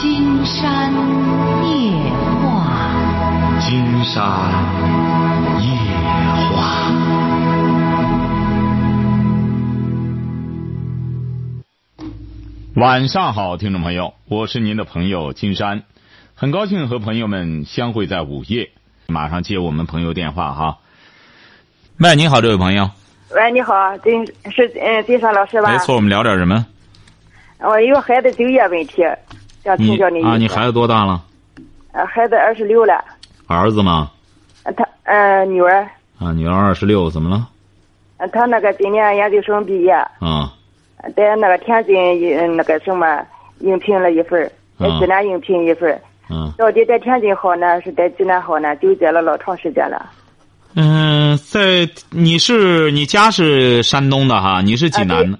金山夜话，金山夜话。晚上好，听众朋友，我是您的朋友金山，很高兴和朋友们相会在午夜。马上接我们朋友电话哈。喂，你好，这位朋友。喂，你好，金是嗯金山老师吧？没错，我们聊点什么？我有孩子就业问题，想请教你啊，你孩子多大了？呃，孩子二十六了。儿子吗？他呃女儿。啊，女儿二十六，怎么了？呃，他那个今年研究生毕业。啊。在那个天津那个什么应聘了一份在济南应聘一份嗯。到底在天津好呢，是在济南好呢？纠结了老长时间了。嗯，在你是你家是山东的哈，你是济南的。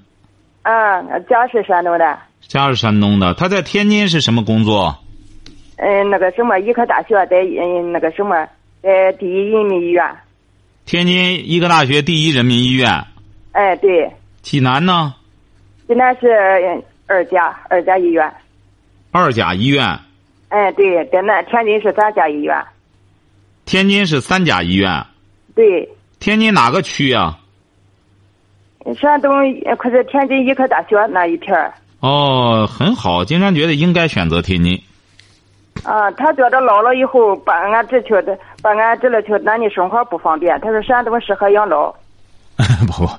啊，家是山东的。家是山东的，他在天津是什么工作？嗯，那个什么医科大学在嗯那个什么在第一人民医院。天津医科大学第一人民医院。哎，对。济南呢？济南是二甲二甲医院。二甲医院。哎，对，在那天津是三甲医院。天津是三甲医院。对。天津哪个区啊？山东可是天津医科大学那一片儿。哦，很好，金山觉得应该选择天津。啊，他觉得老了以后把俺这去的，把俺这了去，咱的生活不方便。他说山东适合养老。不不，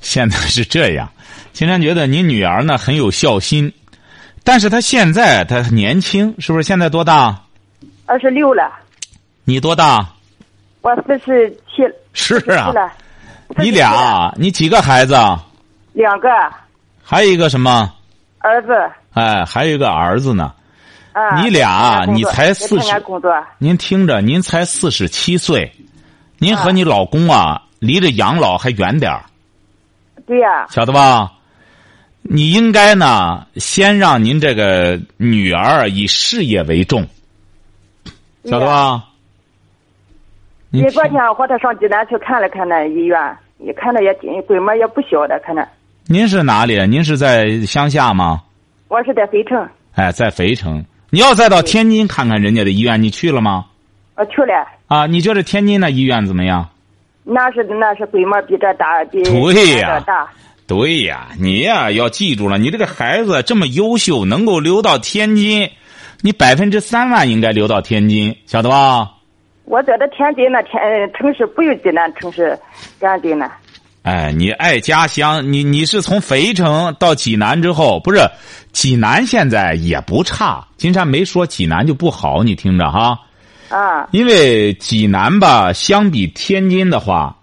现在是这样。金山觉得你女儿呢很有孝心，但是她现在她年轻，是不是？现在多大？二十六了。你多大？我四十七。是啊。你俩，你几个孩子？两个。还有一个什么？儿子。哎，还有一个儿子呢。啊。你俩，你才四十。您听着，您才四十七岁，您和你老公啊，离着养老还远点儿。对呀。晓得吧？你应该呢，先让您这个女儿以事业为重，晓得吧？你昨天我和他上济南去看了看那医院，一看那也规模也不小的，可能。您是哪里？您是在乡下吗？我是在肥城。哎，在肥城。你要再到天津看看人家的医院，你去了吗？我去了。啊，你觉得天津那医院怎么样？那是那是规模比这大，比对呀，大。对呀，你呀要记住了，你这个孩子这么优秀，能够留到天津，你百分之三万应该留到天津，晓得吧？我觉得天津那天城市不如济南城市干净呢。哎，你爱家乡，你你是从肥城到济南之后，不是济南现在也不差。金山没说济南就不好，你听着哈。啊。因为济南吧，相比天津的话，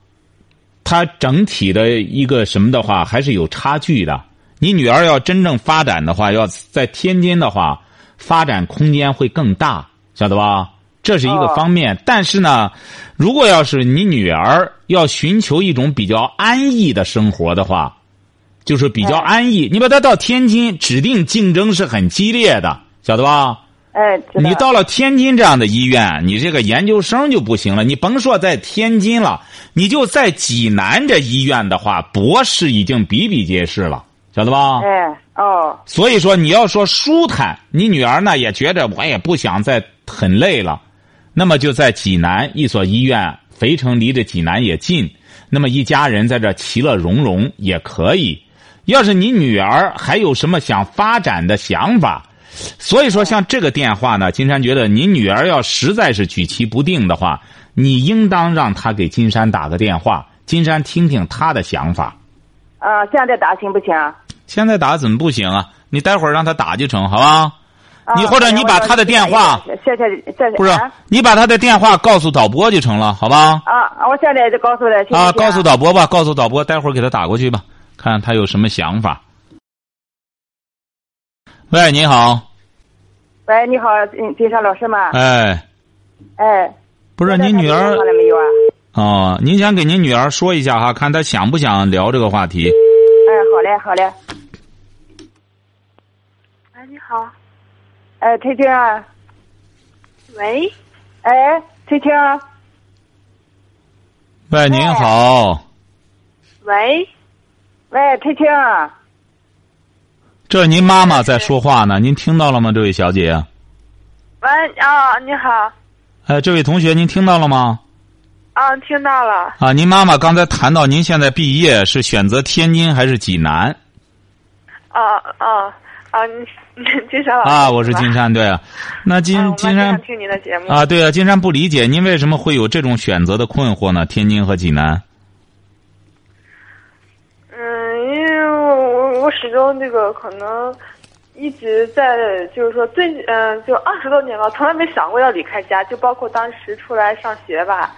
它整体的一个什么的话，还是有差距的。你女儿要真正发展的话，要在天津的话，发展空间会更大，晓得吧？这是一个方面，但是呢，如果要是你女儿要寻求一种比较安逸的生活的话，就是比较安逸。你把她到天津，指定竞争是很激烈的，晓得吧？哎，你到了天津这样的医院，你这个研究生就不行了。你甭说在天津了，你就在济南这医院的话，博士已经比比皆是了，晓得吧？哎，哦。所以说，你要说舒坦，你女儿呢也觉着我也不想再很累了。那么就在济南一所医院，肥城离着济南也近，那么一家人在这其乐融融也可以。要是你女儿还有什么想发展的想法，所以说像这个电话呢，金山觉得你女儿要实在是举棋不定的话，你应当让她给金山打个电话，金山听听她的想法。啊，现在打行不行？现在打怎么不行啊？你待会儿让她打就成，好吧？你或者你把他的电话，谢谢谢谢，不是你把他的电话告诉导播就成了，好吧？啊，我现在就告诉他。啊，告诉导播吧，告诉导播，待会儿给他打过去吧，看他有什么想法。喂，你好。喂，你好，金山老师吗？哎。哎。不是您女儿。没有啊？哦，您先给您女儿说一下哈，看她想不想聊这个话题。哎，好嘞，好嘞。哎，你好。哎，翠青啊！喂，哎，翠青。喂，您好。喂，喂，翠青。这您妈妈在说话呢，您听到了吗，这位小姐？喂，啊，你好，哎，这位同学，您听到了吗？啊，听到了，啊，您妈妈刚才谈到您现在毕业是选择天津还是济南？啊啊啊，你你 金山老师啊，我是金山，对啊。那金 金山听您的节目啊，对啊，金山不理解您为什么会有这种选择的困惑呢？天津和济南。嗯，因为我我始终这个可能一直在，就是说最嗯、就二十多年了，从来没想过要离开家，就包括当时出来上学吧，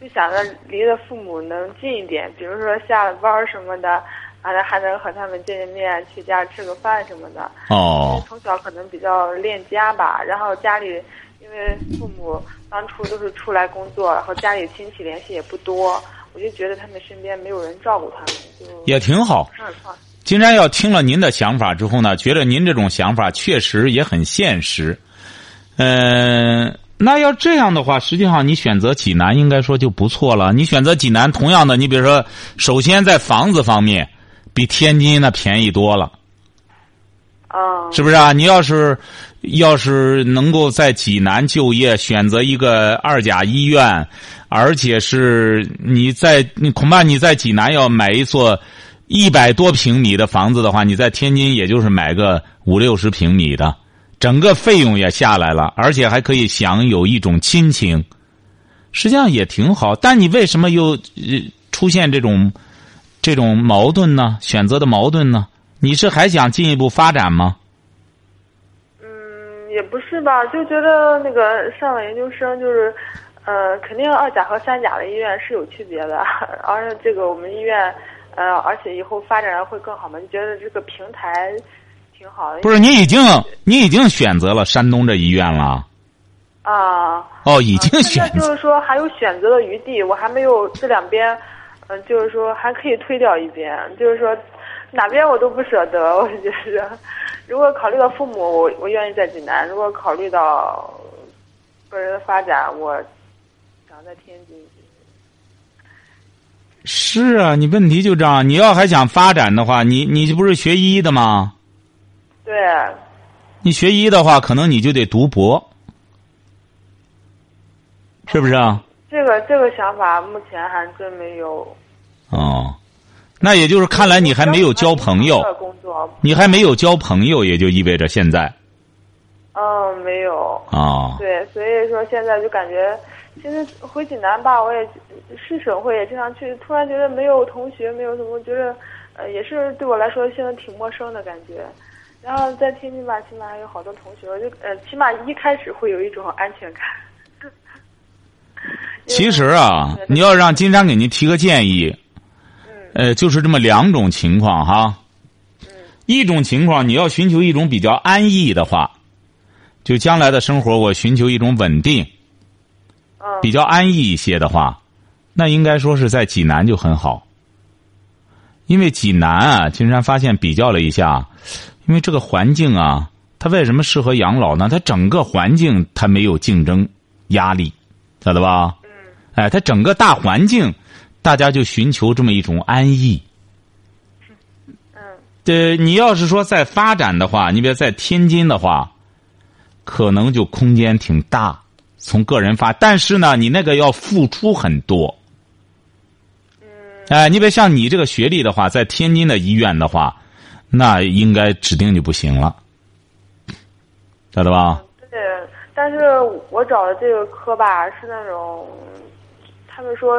就想着离着父母能近一点，比如说下了班儿什么的，还能还能和他们见见面，去家吃个饭什么的。因为哦，从小可能比较恋家吧，然后家里因为父母当初都是出来工作，然后家里亲戚联系也不多，我就觉得他们身边没有人照顾他们，就也挺好。金山要听了您的想法之后呢，觉得您这种想法确实也很现实。嗯、那要这样的话，实际上你选择济南应该说就不错了。你选择济南，同样的，你比如说，首先在房子方面，比天津那便宜多了。哦，是不是啊？你要是要是能够在济南就业，选择一个二甲医院，而且是你在你恐怕你在济南要买一座一百多平米的房子的话，你在天津也就是买个五六十平米的，整个费用也下来了，而且还可以享有一种亲情，实际上也挺好。但你为什么又呃出现这种这种矛盾呢？选择的矛盾呢？你是还想进一步发展吗？嗯，也不是吧，就觉得那个上了研究生就是，呃，肯定二甲和三甲的医院是有区别的，而且这个我们医院，呃，而且以后发展会更好嘛，你觉得这个平台挺好的。不是，你已经你已经选择了山东这医院了。啊。哦，已经啊选就是说还有选择的余地，我还没有这两边，嗯、就是说还可以推掉一边，就是说哪边我都不舍得，我觉得，如果考虑到父母，我我愿意在济南；如果考虑到个人的发展，我想在天津。是啊，你问题就这样。你要还想发展的话，你你不是学医的吗？对，你学医的话，可能你就得读博，是不是啊？这个这个想法目前还真没有。哦，那也就是看来你还没有交朋友，工作，你还没有交朋友，也就意味着现在嗯，没有。啊、对，所以说现在就感觉，其实回济南吧，我也是省会也经常去，突然觉得没有同学，没有什么，觉得呃也是对我来说现在挺陌生的感觉。然后在天津吧，起码还有好多同学，我就呃起码一开始会有一种安全感。其实啊，你要让金山给您提个建议，呃，就是这么两种情况哈。一种情况，你要寻求一种比较安逸的话，就将来的生活，我寻求一种稳定、嗯比较安逸一些的话，那应该说是在济南就很好。因为济南啊，金山发现比较了一下，因为这个环境啊，它为什么适合养老呢？它整个环境它没有竞争压力，晓得吧？嗯哎，它整个大环境，大家就寻求这么一种安逸。嗯对，你要是说在发展的话，你比如在天津的话，可能就空间挺大，从个人发，但是呢，你那个要付出很多。嗯哎，你别像你这个学历的话，在天津的医院的话，那应该指定就不行了，晓得吧？对，但是我找的这个科吧是那种，他们说，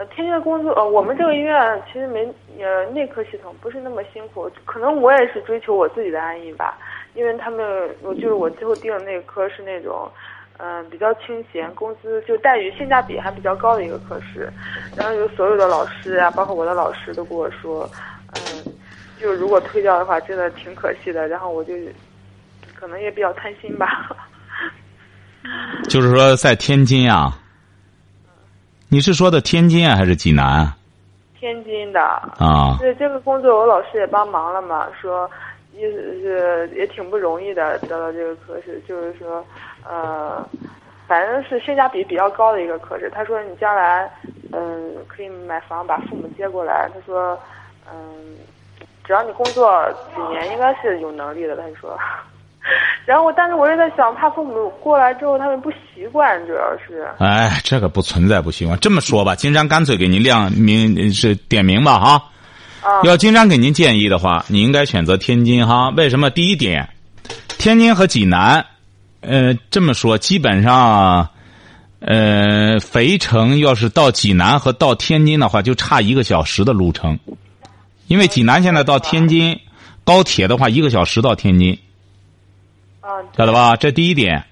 呃，天津的工作，呃，我们这个医院其实没呃内科系统不是那么辛苦，可能我也是追求我自己的安逸吧，因为他们我就是我最后定的那个科是那种。嗯，比较清闲，工资就待遇性价比还比较高的一个科室，然后有所有的老师啊，包括我的老师都跟我说，嗯，就如果推掉的话，真的挺可惜的。然后我就可能也比较贪心吧。就是说，在天津啊，你是说的天津啊，还是济南啊？天津的啊对这个工作，我老师也帮忙了嘛，说意思是也挺不容易的，得到这个科室，就是说，呃，反正是性价比比较高的一个科室。他说你将来，嗯，可以买房把父母接过来。他说，嗯，只要你工作几年，应该是有能力的。他说，然后我但是我是在想，怕父母过来之后他们不习惯，主要是。哎，这个不存在不习惯。这么说吧，金山干脆给您亮明是点名吧哈。啊。要金山给您建议的话，你应该选择天津哈。为什么？第一点，天津和济南，呃，这么说基本上。呃，肥城要是到济南和到天津的话，就差一个小时的路程，因为济南现在到天津高铁的话，一个小时到天津，晓得吧？这第一点。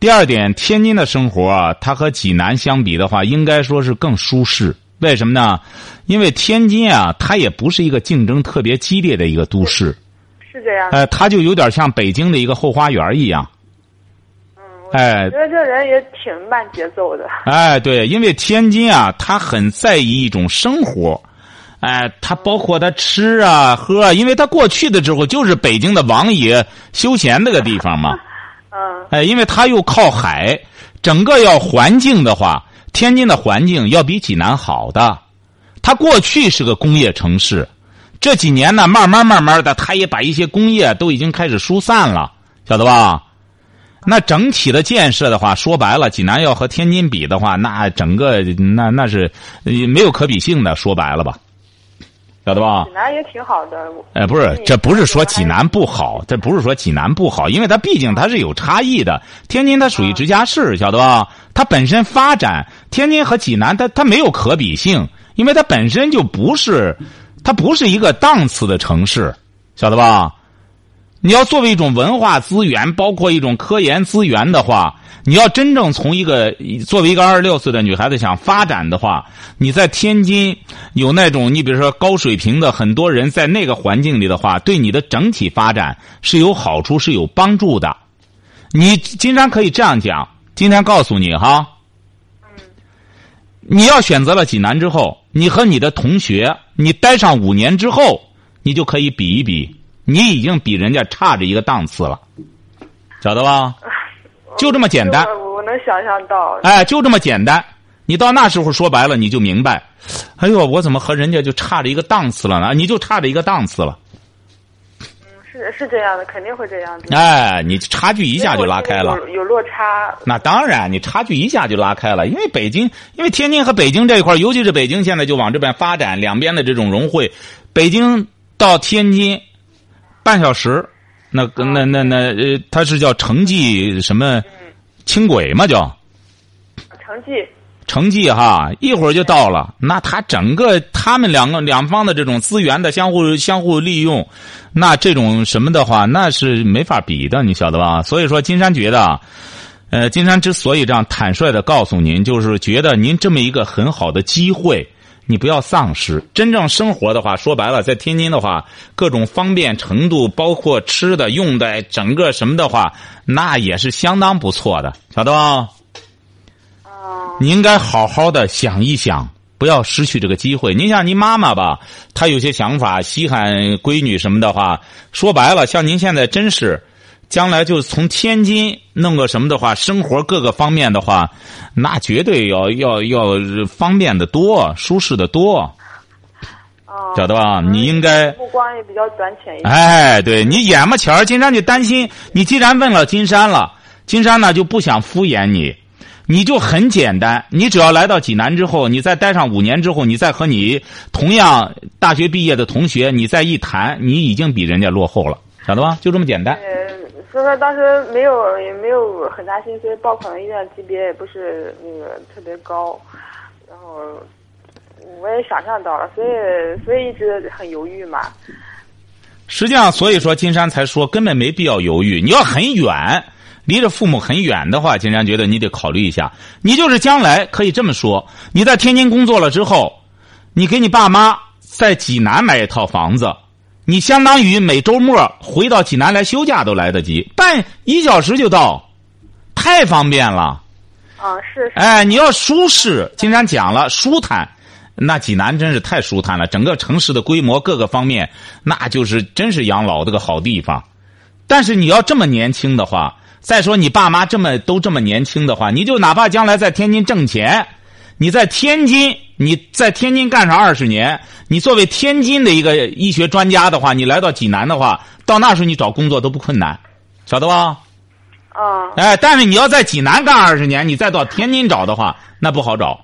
第二点，天津的生活啊，它和济南相比的话，应该说是更舒适。为什么呢？因为天津啊，它也不是一个竞争特别激烈的一个都市，是这样。哎，它就有点像北京的一个后花园一样。哎，觉得这人也挺慢节奏的。哎，对，因为天津啊，他很在意一种生活，哎，他包括他吃啊喝啊，因为他过去的时候就是北京的王爷休闲那个地方嘛。嗯。哎，因为他又靠海，整个要环境的话，天津的环境要比济南好的。他过去是个工业城市，这几年呢，慢慢慢慢的，他也把一些工业都已经开始疏散了，晓得吧？那整体的建设的话，说白了，济南要和天津比的话，那整个那那是没有可比性的。说白了吧，晓得吧？济南也挺好的。哎，不是，这不是说济南不好，这不是说济南不好，因为它毕竟它是有差异的。天津它属于直辖市，晓得吧？它本身发展，天津和济南它它没有可比性，因为它本身就不是，它不是一个档次的城市，晓得吧？你要作为一种文化资源，包括一种科研资源的话，你要真正从一个作为一个二十六岁的女孩子想发展的话，你在天津有那种你比如说高水平的很多人在那个环境里的话，对你的整体发展是有好处、是有帮助的。你经常可以这样讲，今天告诉你哈，你要选择了济南之后，你和你的同学，你待上五年之后，你就可以比一比。你已经比人家差着一个档次了，晓得吧？就这么简单。我能想象到。哎，就这么简单。你到那时候说白了，你就明白。哎呦，我怎么和人家就差着一个档次了呢？你就差着一个档次了。嗯，是是这样的，肯定会这样子。哎，你差距一下就拉开了。有有落差。那当然，你差距一下就拉开了，因为北京，因为天津和北京这一块，尤其是北京现在就往这边发展，两边的这种融汇，北京到天津。半小时，那那那那呃，他是叫城际什么轻轨嘛？叫城际城际哈，一会儿就到了。那他整个他们两个两方的这种资源的相互相互利用，那这种什么的话，那是没法比的，你晓得吧？所以说，金山觉得，呃，金山之所以这样坦率的告诉您，就是觉得您这么一个很好的机会。你不要丧失真正生活的话，说白了，在天津的话，各种方便程度，包括吃的、用的，整个什么的话，那也是相当不错的，晓得吧？你应该好好的想一想，不要失去这个机会。您像您妈妈吧，她有些想法，稀罕闺女什么的话，说白了，像您现在真是。将来就从天津弄个什么的话，生活各个方面的话，那绝对要要要方便的多，舒适的多。哦，晓得吧？你应该目光也比较短浅一点。哎，对你眼巴前儿，金山就担心你。既然问了金山了，金山呢就不想敷衍你，你就很简单，你只要来到济南之后，你再待上五年之后，你再和你同样大学毕业的同学，你再一谈，你已经比人家落后了，晓得吧？就这么简单。所以说当时没有也没有很大心，思报考的医院级别也不是那个特别高，然后我也想象到了，所以所以一直很犹豫嘛。实际上，所以说金山才说根本没必要犹豫。你要很远，离着父母很远的话，金山觉得你得考虑一下。你就是将来可以这么说，你在天津工作了之后，你给你爸妈在济南买一套房子。你相当于每周末回到济南来休假都来得及，半一小时就到，太方便了。啊，是。哎，你要舒适，金山讲了舒坦，那济南真是太舒坦了。整个城市的规模各个方面，那就是真是养老的个好地方。但是你要这么年轻的话，再说你爸妈这么都这么年轻的话，你就哪怕将来在天津挣钱，你在天津，你在天津干上二十年，你作为天津的一个医学专家的话，你来到济南的话，到那时候你找工作都不困难，晓得吧？啊哎，但是你要在济南干二十年，你再到天津找的话，那不好找。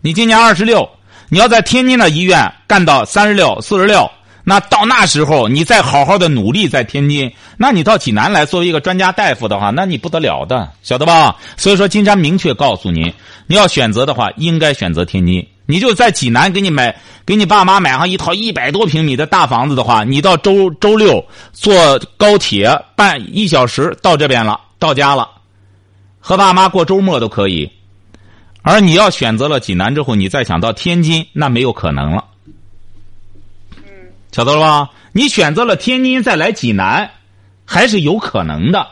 你今年二十六，你要在天津的医院干到三十六、四十六，那到那时候你再好好的努力在天津，那你到济南来作为一个专家大夫的话，那你不得了的，晓得吧？所以说，金山明确告诉您，你要选择的话，应该选择天津。你就在济南给你买，给你爸妈买上一套一百多平米的大房子的话，你到周周六坐高铁半一小时到这边了，到家了，和爸妈过周末都可以。而你要选择了济南之后，你再想到天津，那没有可能了。晓得了吧？你选择了天津再来济南，还是有可能的。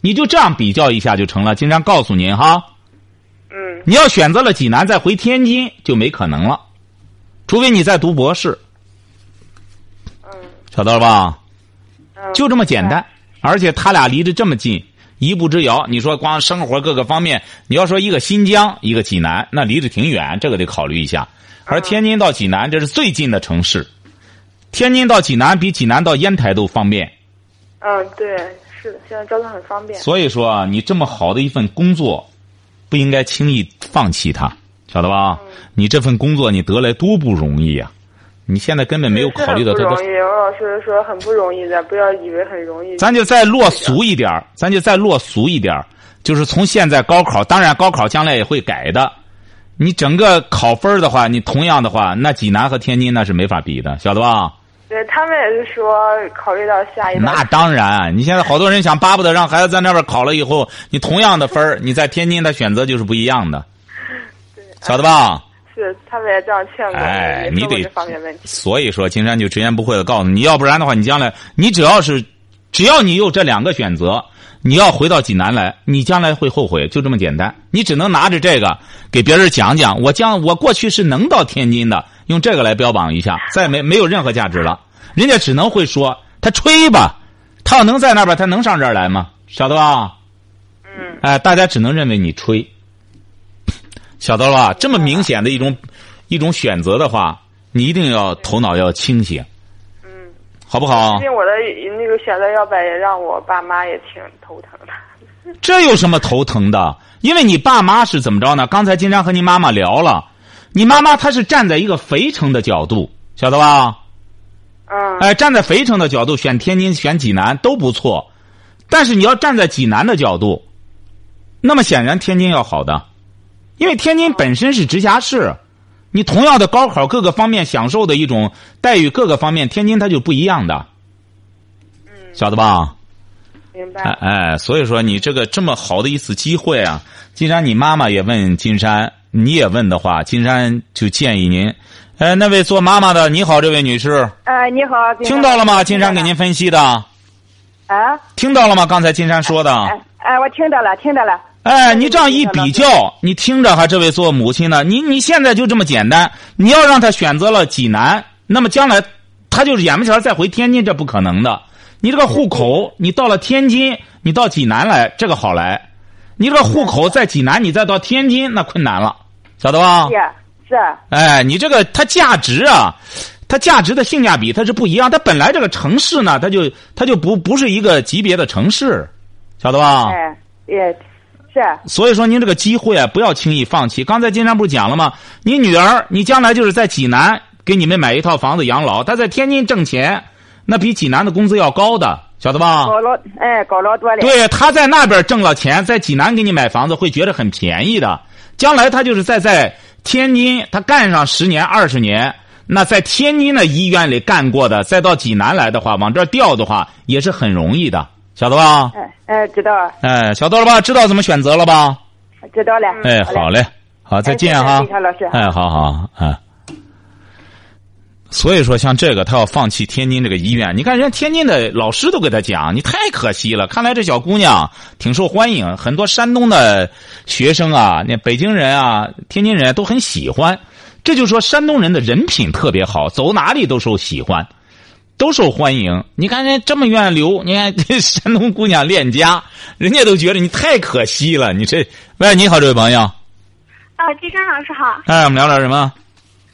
你就这样比较一下就成了。经常告诉您哈，嗯你要选择了济南再回天津就没可能了，除非你在读博士，嗯晓得了吧？嗯，就这么简单，而且他俩离得这么近，一步之遥。你说光生活各个方面，你要说一个新疆，一个济南，那离得挺远，这个得考虑一下。而天津到济南，这是最近的城市，天津到济南比济南到烟台都方便。嗯，对，是的，现在交通很方便。所以说啊，你这么好的一份工作，不应该轻易放弃它，晓得吧？你这份工作你得来多不容易呀、你现在根本没有考虑到他的是很不容易，王老师说很不容易的，不要以为很容易。咱就再落俗一点儿咱就再落俗一点儿就是从现在高考，当然高考将来也会改的。你整个考分儿的话，你同样的话，那济南和天津那是没法比的，晓得吧？对他们也是说考虑到下一代。那当然，你现在好多人想巴不得让孩子在那边考了以后，你同样的分儿，你在天津的选择就是不一样的，晓得吧？是他们也这样劝过我，哎你得也说这方面问题。所以说，金山就直言不讳的告诉你，要不然的话，你将来你只要是，只要你有这两个选择，你要回到济南来，你将来会后悔，就这么简单。你只能拿着这个给别人讲讲，我将我过去是能到天津的，用这个来标榜一下，再没没有任何价值了。人家只能会说他吹吧，他要能在那边，他能上这儿来吗？晓得吧？嗯，哎，大家只能认为你吹，晓得了吧？这么明显的一种一种选择的话，你一定要头脑要清醒，嗯，好不好毕？竟我的那个选择摇摆也让我爸妈也挺头疼的。这有什么头疼的？因为你爸妈是怎么着呢？刚才金山和你妈妈聊了，你妈妈她是站在一个肥城的角度，晓得吧？嗯，哎，站在肥城的角度选天津、选济南都不错，但是你要站在济南的角度，那么显然天津要好的，因为天津本身是直辖市，你同样的高考各个方面享受的一种待遇，各个方面天津它就不一样的，晓得吧？明白。哎哎，所以说你这个这么好的一次机会啊，金山，你妈妈也问金山，你也问的话，金山就建议您，呃，那位做妈妈的，你好，这位女士，哎，你好，听到了吗？金山给您分析的，啊，听到了吗？刚才金山说的，哎哎，我听到了，听到了。哎，你这样一比较，你听着哈，这位做母亲的，你你现在就这么简单，你要让他选择了济南，那么将来他就是眼巴前再回天津，这不可能的。你这个户口，你到了天津，你到济南来，这个好来；你这个户口在济南，你再到天津，那困难了，晓得吧是？呀，是啊，哎，你这个它价值啊，它价值的性价比它是不一样。它本来这个城市呢，它就它就不不是一个级别的城市，晓得吧？哎，也所以说，您这个机会啊，不要轻易放弃。刚才金山不是讲了吗？你女儿，你将来就是在济南给你们买一套房子养老，她在天津挣钱，那比济南的工资要高的，晓得吧？高老哎高老多了。对，她在那边挣了钱，在济南给你买房子，会觉得很便宜的。将来她就是在在天津，她干上十年二十年，那在天津的医院里干过的，再到济南来的话，往这儿调的话，也是很容易的，晓得吧？哎哎，知道哎，晓得了吧？知道怎么选择了吧？知道了。哎，好嘞，好，再见哈哎谢谢老师。哎，好好，哎。所以说，像这个，他要放弃天津这个医院。你看，人家天津的老师都给他讲，你太可惜了。看来这小姑娘挺受欢迎，很多山东的学生啊，那北京人啊、天津人都很喜欢。这就说山东人的人品特别好，走哪里都受喜欢，都受欢迎。你看人家这么愿意留，你看这山东姑娘恋家，人家都觉得你太可惜了。你这，喂，你好，这位朋友。呃，金山老师好。哎，我们聊点什么？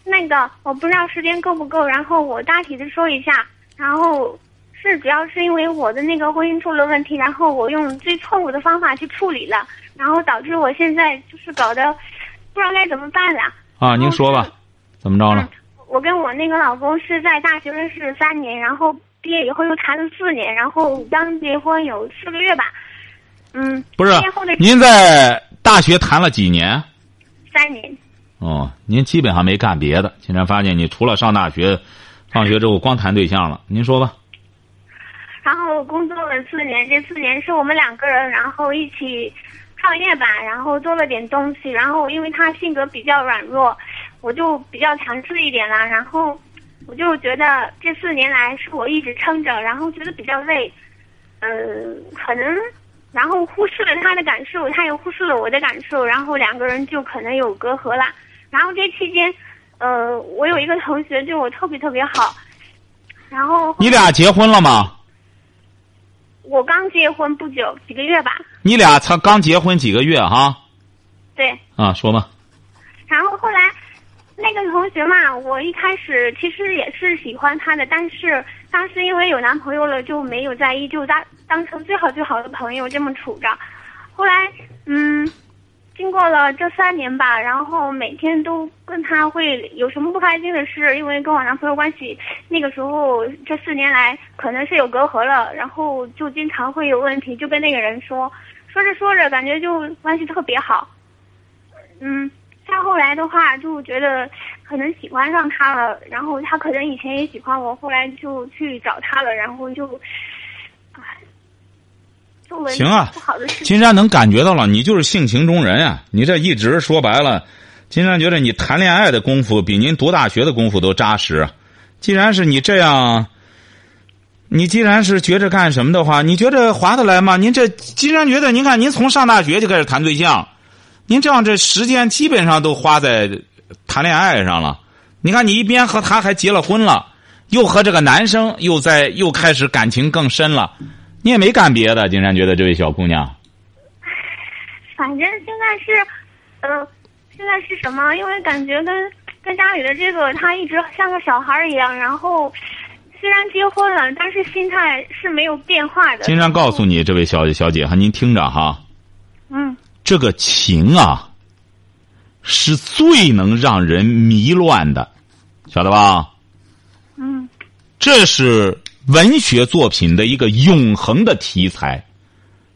那个我不知道时间够不够，然后我大体的说一下。然后是主要是因为我的那个婚姻出了问题，然后我用最错误的方法去处理了，然后导致我现在就是搞得不知道该怎么办了。啊，您说吧，怎么着了？我跟我那个老公是在大学认识三年，然后毕业以后又谈了四年，然后刚结婚有四个月吧。嗯，不是您在大学谈了几年？三年。哦，您基本上没干别的。竟然发现你除了上大学，放学之后光谈对象了。您说吧。然后工作了四年，这四年是我们两个人，然后一起创业吧，然后做了点东西。然后因为他性格比较软弱，我就比较强势一点啦。然后我就觉得这四年来是我一直撑着，然后觉得比较累，嗯，可能然后忽视了他的感受，他也忽视了我的感受，然后两个人就可能有隔阂了。然后这期间，呃，我有一个同学对我特别特别好，然后你俩结婚了吗？我刚结婚不久，几个月吧。你俩才刚结婚几个月哈？对。啊，说吧。然后后来，那个同学嘛，我一开始其实也是喜欢他的，但是当时因为有男朋友了，就没有在意，就当当成最好最好的朋友这么处着。后来，嗯。经过了这三年吧，然后每天都跟他会有什么不开心的事，因为跟我男朋友关系那个时候这四年来可能是有隔阂了，然后就经常会有问题，就跟那个人说，说着说着感觉就关系特别好，嗯，再后来的话就觉得可能喜欢上他了，然后他可能以前也喜欢我，后来就去找他了，然后就。行啊，金山能感觉到了，你就是性情中人啊！你这一直说白了，金山觉得你谈恋爱的功夫比您读大学的功夫都扎实。既然是你这样，你既然是觉着干什么的话，你觉着划得来吗？您这金山觉得，您看您从上大学就开始谈对象，您这样这时间基本上都花在谈恋爱上了。你看你一边和他还结了婚了，又和这个男生又在又开始感情更深了。你也没干别的，金山觉得这位小姑娘。反正现在是，呃，现在是什么？因为感觉跟跟家里的这个他一直像个小孩一样，然后虽然结婚了，但是心态是没有变化的。金山告诉你，这位小小姐哈，您听着哈。嗯。这个情啊，是最能让人迷乱的，晓得吧？嗯。这是。文学作品的一个永恒的题材，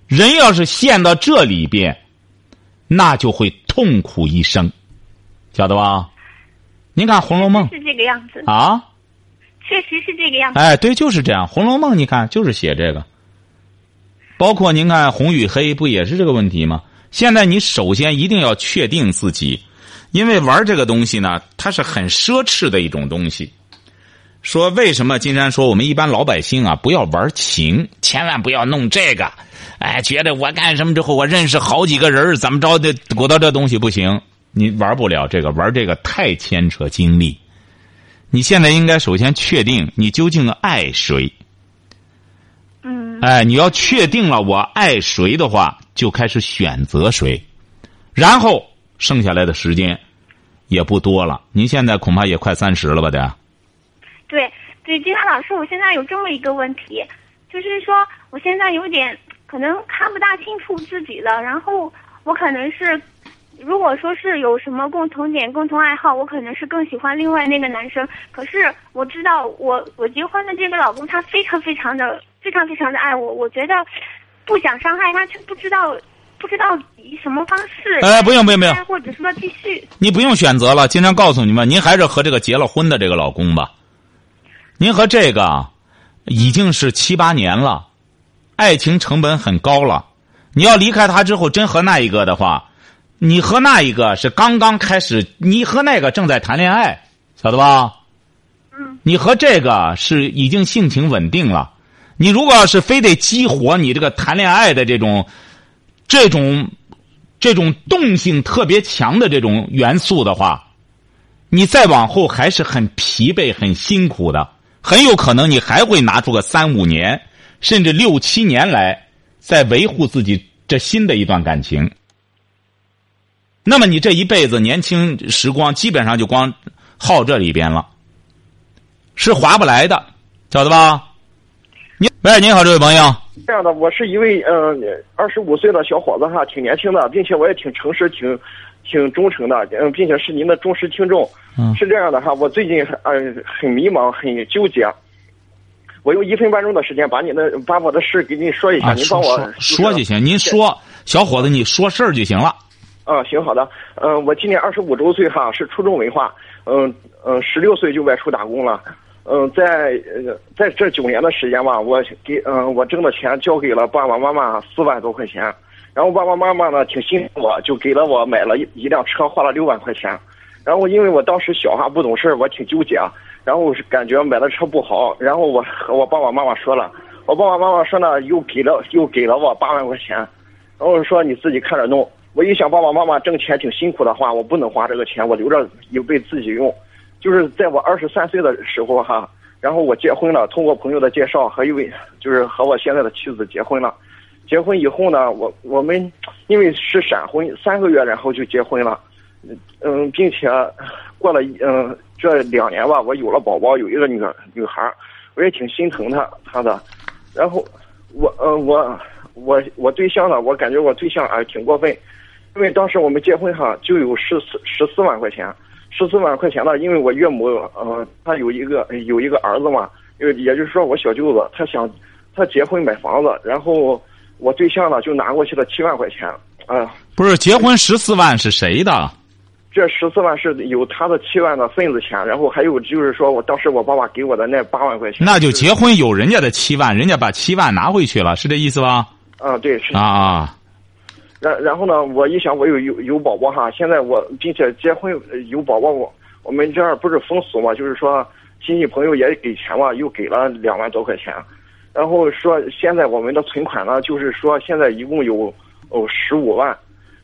人要是陷到这里边，那就会痛苦一生，晓得吧？您看《红楼梦》是这个样子啊，确实是这个样子。哎，对，就是这样，《红楼梦》你看就是写这个，包括您看《红与黑》不也是这个问题吗？现在你首先一定要确定自己，因为玩这个东西呢，它是很奢侈的一种东西。说为什么金山说我们一般老百姓啊不要玩情，千万不要弄这个，哎，觉得我干什么之后我认识好几个人怎么着的，鼓捣这东西不行，你玩不了这个，玩这个太牵扯精力。你现在应该首先确定你究竟爱谁。嗯。哎，你要确定了我爱谁的话，就开始选择谁，然后剩下来的时间也不多了。您现在恐怕也快三十了吧？得。对对，金山老师，我现在有这么一个问题，就是说我现在有点可能看不大清楚自己了。然后我可能是，如果说是有什么共同点、共同爱好，我可能是更喜欢另外那个男生。可是我知道，我我结婚的这个老公，他非常非常的、非常非常的爱我。我觉得不想伤害他，却不知道不知道以什么方式。哎，不用不用不用，或者说继续。你不用选择了，经常告诉你们，您还是和这个结了婚的这个老公吧。您和这个已经是七八年了，爱情成本很高了。你要离开他之后，真和那一个的话，你和那一个是刚刚开始，你和那个正在谈恋爱，晓得吧？嗯。你和这个是已经性情稳定了。你如果要是非得激活你这个谈恋爱的这种、这种、这种动性特别强的这种元素的话，你再往后还是很疲惫、很辛苦的。很有可能你还会拿出个三五年，甚至六七年来，在维护自己这新的一段感情。那么你这一辈子年轻时光基本上就光耗这里边了，是划不来的，晓得吧？你喂，你好，这位朋友。这样的，我是一位嗯二十五岁的小伙子哈，挺年轻的，并且我也挺诚实，挺挺忠诚的，嗯，并且是您的忠实听众。嗯是这样的哈，我最近呃很迷茫，很纠结。我用一分半钟的时间把你的把我的事给你说一下，啊，您帮我说就行。您说，小伙子，你说事儿就行了。啊，行，好的。嗯、我今年二十五周岁哈，是初中文化。嗯嗯，十六岁就外出打工了。嗯，在呃在这九年的时间吧，我给嗯、我挣的钱交给了爸爸妈妈四万多块钱，然后爸爸妈妈呢挺心疼我，就给了我买了一一辆车，花了六万块钱。然后因为我当时小哈不懂事，我挺纠结，然后是感觉买的车不好，然后我和我爸爸妈妈说了，我爸爸妈妈说呢又给了又给了我八万块钱，然后说你自己看着弄。我一想爸爸妈妈挣钱挺辛苦的话，我不能花这个钱，我留着有备自己用。就是在我二十三岁的时候哈，然后我结婚了，通过朋友的介绍和一位就是和我现在的妻子结婚了。结婚以后呢，我我们因为是闪婚，三个月然后就结婚了，嗯，并且过了嗯这两年吧，我有了宝宝，有一个女女孩，我也挺心疼她她的。然后我呃我我我对象呢，我感觉我对象啊挺过分，因为当时我们结婚哈就有十四十四万块钱，十四万块钱呢，因为我岳母呃她有一个有一个儿子嘛，也也就是说我小舅子他想他结婚买房子，然后我对象呢就拿过去了七万块钱啊、不是结婚十四万是谁的？这十四万是有他的七万的份子钱，然后还有就是说我当时我爸爸给我的那八万块钱，那就结婚有人家的七万，人家把七万拿回去了，是这意思吧？啊对是啊啊，然然后呢，我一想我有有有宝宝哈，现在我并且结婚有宝宝，我我们这儿不是风俗嘛，就是说亲戚朋友也给钱嘛，又给了两万多块钱，然后说现在我们的存款呢，就是说现在一共有哦十五万，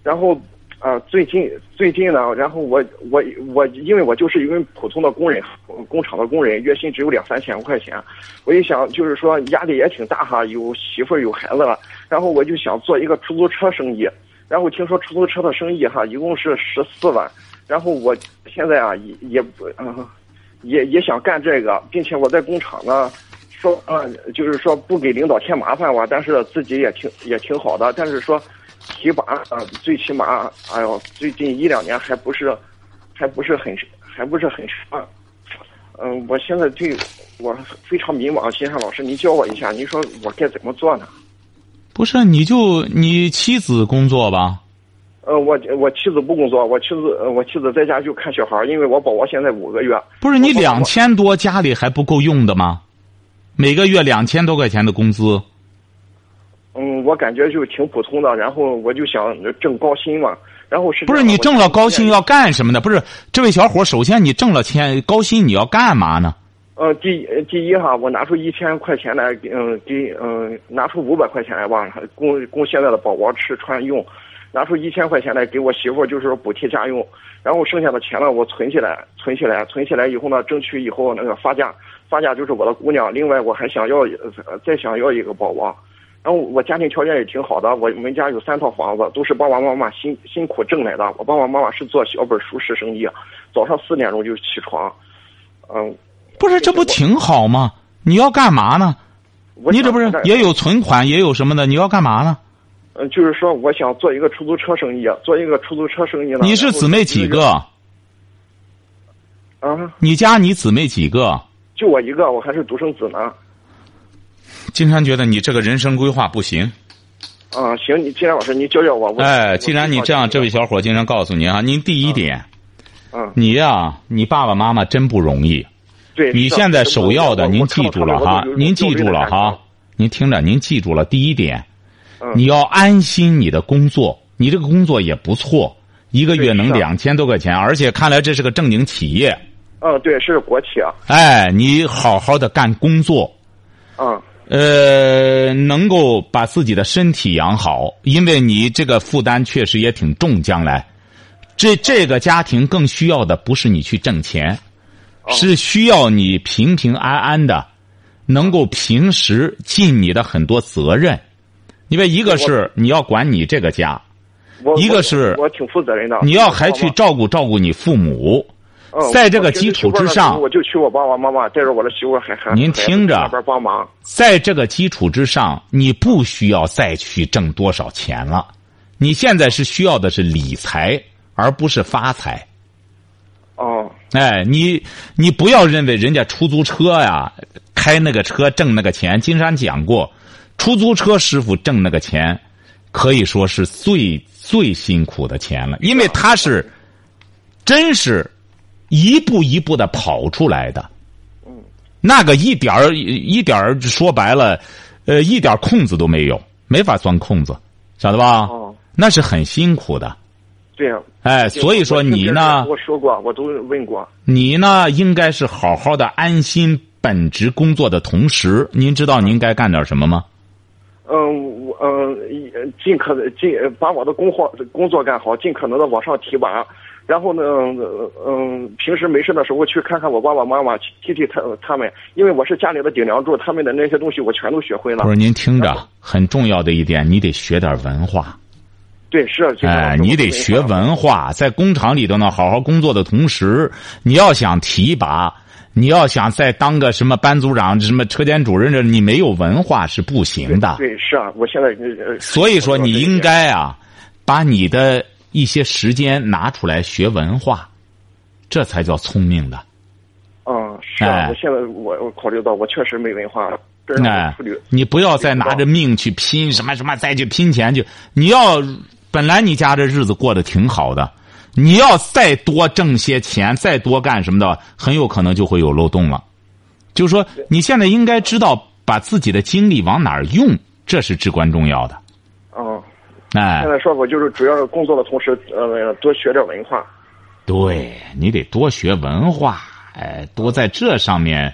然后啊、最近最近呢，然后我我我因为我就是一个普通的工人，工厂的工人，月薪只有两三千块钱，我一想就是说压力也挺大哈，有媳妇儿有孩子了，然后我就想做一个出租车生意，然后听说出租车的生意哈，一共是十四万，然后我现在啊也也不嗯、也也想干这个，并且我在工厂呢。说呃，就是说不给领导添麻烦吧，但是自己也挺也挺好的，但是说提拔啊，最起码哎呦，最近一两年还不是还不是很还不是很顺。嗯，我现在对我非常迷茫，金山老师，您教我一下，您说我该怎么做呢？不是，你就你妻子工作吧？呃，我我妻子不工作，我妻子呃我妻子在家就看小孩儿，因为我宝宝现在五个月。不是你我两千多家里还不够用的吗？每个月两千多块钱的工资，嗯，我感觉就挺普通的，然后我就想挣高薪嘛，然后是不是你挣了高薪要干什么呢？不是这位小伙，首先你挣了钱高薪，你要干嘛呢？呃，第呃第一哈，我拿出一千块钱来，嗯，给嗯拿出五百块钱来吧，供供现在的宝宝吃穿用，拿出一千块钱来给我媳妇儿，就是说补贴家用，然后剩下的钱呢，我存起来，存起来，存起来以后呢，争取以后那个发家，发家就是我的姑娘，另外我还想要呃再想要一个宝宝，然后我家庭条件也挺好的，我们家有三套房子，都是爸爸妈妈辛辛苦挣来的，我爸爸妈妈是做小本熟食生意，早上四点钟就起床，嗯。不是，这不挺好吗？你要干嘛呢？你这不是也有存款，也有什么的？你要干嘛呢？嗯，就是说，我想做一个出租车生意，做一个出租车生意呢。你是姊妹几个？啊，你家你姊妹几个？就我一个，我还是独生子呢。金山觉得你这个人生规划不行。啊，行，你金山老师，你教教我。我哎，既然你这样，这位，小伙，金山告诉你啊，您第一点，嗯，你呀、你爸爸妈妈真不容易。对，你现在首要的，您记住了哈，您记住了哈，，您听着，您记住了。第一点，嗯你要安心你的工作，你这个工作也不错，一个月能两千多块钱，而且看来这是个正经企业。嗯，对，是国企啊，哎，你好好的干工作，嗯，呃，能够把自己的身体养好，因为你这个负担确实也挺重。将来，这这个家庭更需要的不是你去挣钱，是需要你平平安安的，能够平时尽你的很多责任。因为一个是你要管你这个家，一个是我我挺负责任的。你要还去照顾照顾你父母，嗯在这个基础之上我就去我爸爸妈妈带着我的媳妇还还您听着。在这个基础之上，你不需要再去挣多少钱了。你现在是需要的是理财，而不是发财。哦，哎，你你不要认为人家出租车呀，开那个车挣那个钱。金山讲过，出租车师傅挣那个钱，可以说是最最辛苦的钱了，因为他是真是一步一步的跑出来的。嗯那个一点儿一点儿说白了，呃，一点空子都没有，没法钻空子，晓得吧？哦，那是很辛苦的。对呀。哎，所以说你呢？我说过，我都问过。你呢，应该是好好的安心本职工作的同时，您知道您该干点什么吗？嗯，我嗯，尽可能尽把我的工作工作干好，尽可能的往上提拔。然后呢，嗯，平时没事的时候去看看我爸爸妈妈，替替他他们，因为我是家里的顶梁柱，他们的那些东西我全都学会了。不是，您听着，很重要的一点，你得学点文化。对，是。哎，你得学文化，在工厂里头呢，好好工作的同时，你要想提拔，你要想再当个什么班组长、什么车间主任，这你没有文化是不行的。对，是啊，我现在。所以说，你应该啊，把你的一些时间拿出来学文化，这才叫聪明的。嗯，是啊，我现在我我考虑到我确实没文化。哎，你不要再拿着命去拼什么什么，再去拼钱去。你要本来你家这日子过得挺好的，你要再多挣些钱，再多干什么的，很有可能就会有漏洞了。就是说，你现在应该知道把自己的精力往哪儿用，这是至关重要的。哦，哎，现在说我就是主要是工作的同时，呃，多学点文化。对你得多学文化，哎，多在这上面。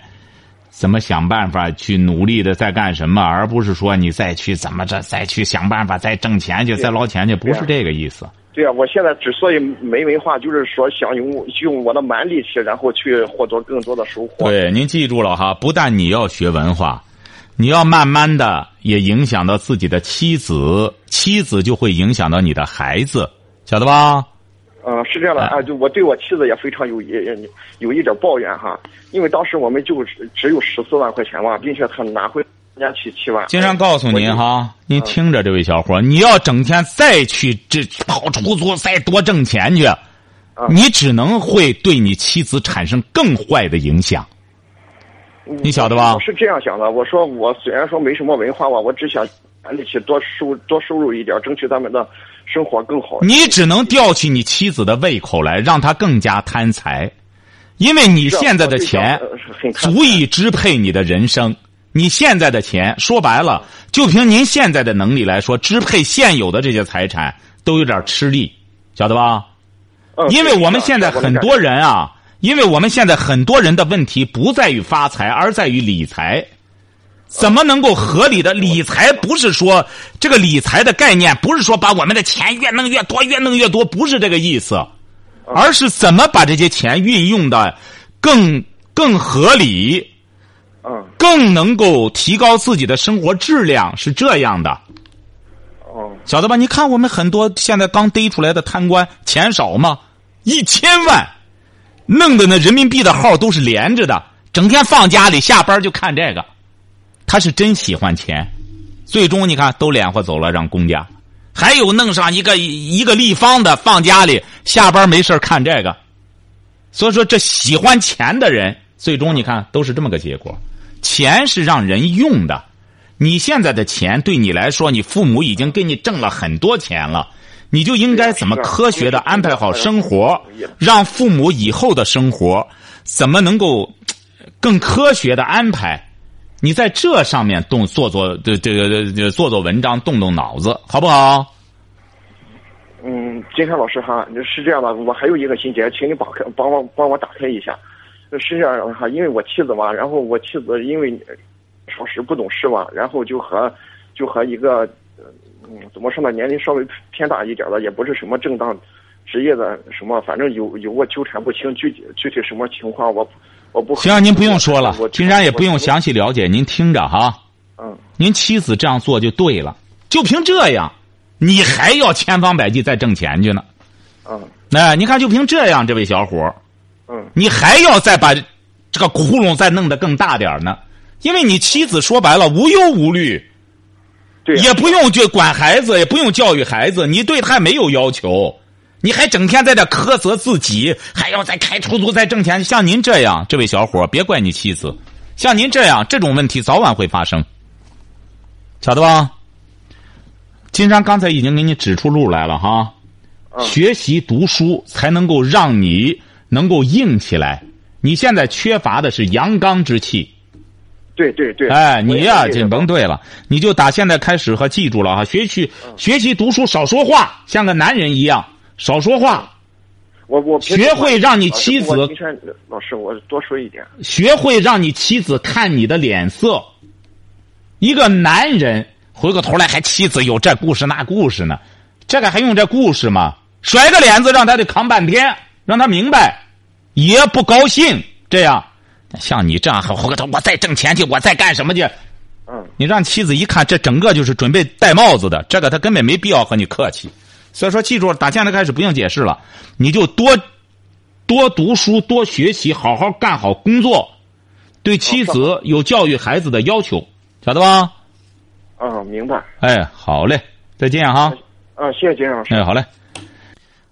怎么想办法去努力的在干什么，而不是说你再去怎么着再去想办法再挣钱去再捞钱去，不是这个意思。对啊，我现在之所以没文化，就是说想用用我的蛮力气，然后去获得更多的收获。对，您记住了哈，不但你要学文化，你要慢慢的也影响到自己的妻子，妻子就会影响到你的孩子，晓得吧？嗯，是这样的啊，就我对我妻子也非常有一有一点抱怨哈，因为当时我们就只有十四万块钱嘛，并且他拿回人家去七万。经常告诉您哈，您听着，这位小伙，你要整天再去这跑出租，再多挣钱去，你只能会对你妻子产生更坏的影响。你晓得吧？我是这样想的，我说我虽然说没什么文化吧，我只想把力气多收多收入一点，争取咱们的。生活更好，你只能吊起你妻子的胃口来，让她更加贪财，因为你现在的钱足以支配你的人生。你现在的钱说白了，就凭您现在的能力来说，支配现有的这些财产都有点吃力，晓得吧？因为我们现在很多人啊，因为我们现在很多人的问题不在于发财，而在于理财。怎么能够合理的理财？不是说这个理财的概念，不是说把我们的钱越弄越多，越弄越多，不是这个意思，而是怎么把这些钱运用的更更合理，嗯，更能够提高自己的生活质量，是这样的。哦，晓得吧？你看我们很多现在刚逮出来的贪官，钱少吗？一千万，弄的那人民币的号都是连着的，整天放家里，下班就看这个。他是真喜欢钱，最终你看都敛和走了，让公家。还有弄上一个一个立方的放家里，下班没事看这个。所以说，这喜欢钱的人，最终你看都是这么个结果。钱是让人用的，你现在的钱对你来说，你父母已经给你挣了很多钱了，你就应该怎么科学的安排好生活，让父母以后的生活怎么能够更科学的安排。你在这上面动做做这这个做做文章，动动脑子，好不好？嗯，金山老师哈，是这样的，我还有一个心结，请你帮开帮我帮我打开一下。是这样的哈，因为我妻子嘛，然后我妻子因为少时不懂事嘛，然后就和就和一个嗯怎么说呢，年龄稍微偏大一点的，也不是什么正当职业的什么，反正有有过纠缠不清，具体具体什么情况我。我不行，您不用说了，金山也不用详细了解，您听着哈。嗯。您妻子这样做就对了，就凭这样，你还要千方百计再挣钱去呢。嗯那、你看，就凭这样，这位小伙嗯。你还要再把这个窟窿再弄得更大点儿呢，因为你妻子说白了无忧无虑，也不用去管孩子，也不用教育孩子，你对他没有要求，你还整天在这苛责自己，还要再开出租再挣钱。像您这样，这位小伙，别怪你妻子，像您这样，这种问题早晚会发生，晓得吧？金山刚才已经给你指出路来了哈，嗯。学习读书才能够让你能够硬起来。你现在缺乏的是阳刚之气，对对对。哎，你呀，是这甭对了，你就打现在开始和记住了哈，学习学习读书，少说话，像个男人一样，少说话，我我学会让你妻子老师，我多说一点。学会让你妻子看你的脸色。一个男人回过头来还妻子有这故事那故事呢，这个还用这故事吗？甩个脸子让他得扛半天，让他明白，爷不高兴。这样，像你这样我再挣钱去，我再干什么去？嗯你让妻子一看，这整个就是准备戴帽子的，这个他根本没必要和你客气。所以说，记住，打现在开始不用解释了，你就多多读书，多学习，好好干好工作，对妻子有教育孩子的要求，晓得吧？嗯，明白。哎，好嘞，再见哈。嗯，谢谢金老师。哎，好嘞。